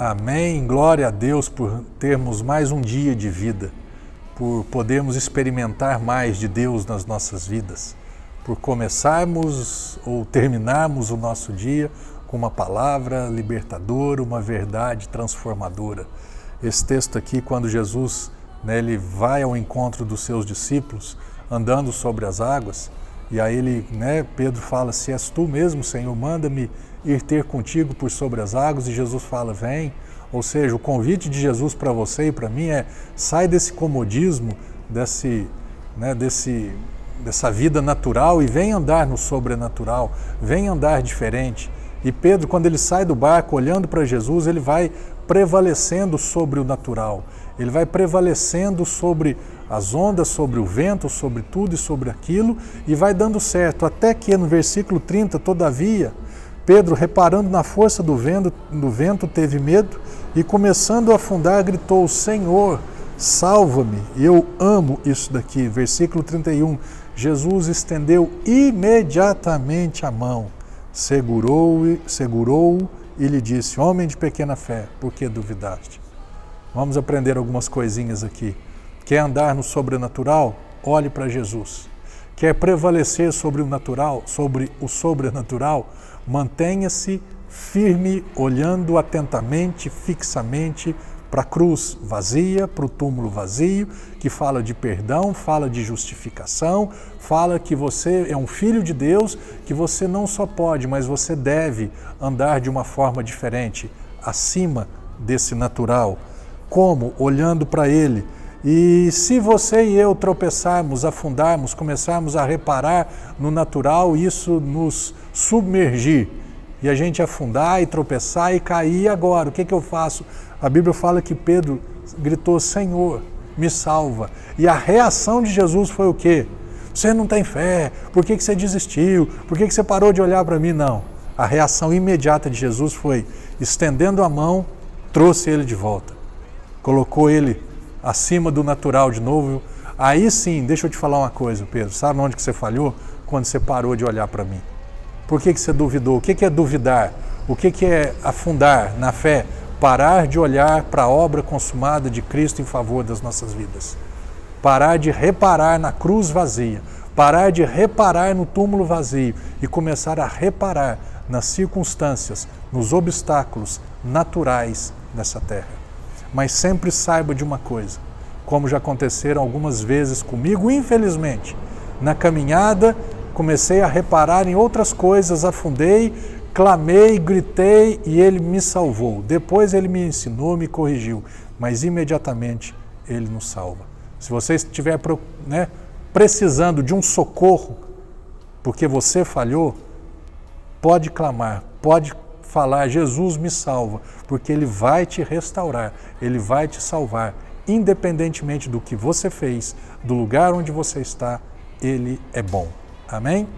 Amém. Glória a Deus por termos mais um dia de vida, por podermos experimentar mais de Deus nas nossas vidas, por começarmos ou terminarmos o nosso dia com uma palavra libertadora, uma verdade transformadora. Esse texto aqui, quando Jesus né, ele vai ao encontro dos seus discípulos, andando sobre as águas, e aí ele, né, Pedro fala: Se és tu mesmo, Senhor, manda-me ir ter contigo por sobre as águas, e Jesus fala: Vem. Ou seja, o convite de Jesus para você e para mim é: sai desse comodismo, desse, né, desse, dessa vida natural e vem andar no sobrenatural, vem andar diferente. E Pedro, quando ele sai do barco olhando para Jesus, ele vai prevalecendo sobre o natural, ele vai prevalecendo sobre as ondas, sobre o vento, sobre tudo e sobre aquilo, e vai dando certo, até que no versículo 30, todavia, Pedro, reparando na força do vento, do vento, teve medo e, começando a afundar, gritou: Senhor, salva-me. Eu amo isso daqui. Versículo 31. Jesus estendeu imediatamente a mão, segurou-o segurou e lhe disse: Homem de pequena fé, por que duvidaste? Vamos aprender algumas coisinhas aqui. Quer andar no sobrenatural? Olhe para Jesus. Quer prevalecer sobre o natural, sobre o sobrenatural? Mantenha-se firme, olhando atentamente, fixamente para a cruz vazia, para o túmulo vazio, que fala de perdão, fala de justificação, fala que você é um filho de Deus, que você não só pode, mas você deve andar de uma forma diferente, acima desse natural. Como? Olhando para Ele. E se você e eu tropeçarmos, afundarmos, começarmos a reparar no natural, isso nos submergir e a gente afundar e tropeçar e cair agora. O que, que eu faço? A Bíblia fala que Pedro gritou: Senhor, me salva. E a reação de Jesus foi o quê? Você não tem fé, por que, que você desistiu? Por que, que você parou de olhar para mim? Não. A reação imediata de Jesus foi, estendendo a mão, trouxe ele de volta. Colocou ele acima do natural de novo. Aí sim, deixa eu te falar uma coisa, Pedro. Sabe onde que você falhou? Quando você parou de olhar para mim. Por que, que você duvidou? O que, que é duvidar? O que, que é afundar na fé? Parar de olhar para a obra consumada de Cristo em favor das nossas vidas. Parar de reparar na cruz vazia. Parar de reparar no túmulo vazio e começar a reparar nas circunstâncias, nos obstáculos naturais dessa terra. Mas sempre saiba de uma coisa, como já aconteceram algumas vezes comigo, infelizmente, na caminhada comecei a reparar em outras coisas, afundei, clamei, gritei e ele me salvou. Depois ele me ensinou, me corrigiu, mas imediatamente ele nos salva. Se você estiver né, precisando de um socorro, porque você falhou, pode clamar, pode falar: Jesus me salva, porque Ele vai te restaurar, Ele vai te salvar, independentemente do que você fez, do lugar onde você está, Ele é bom. Amém?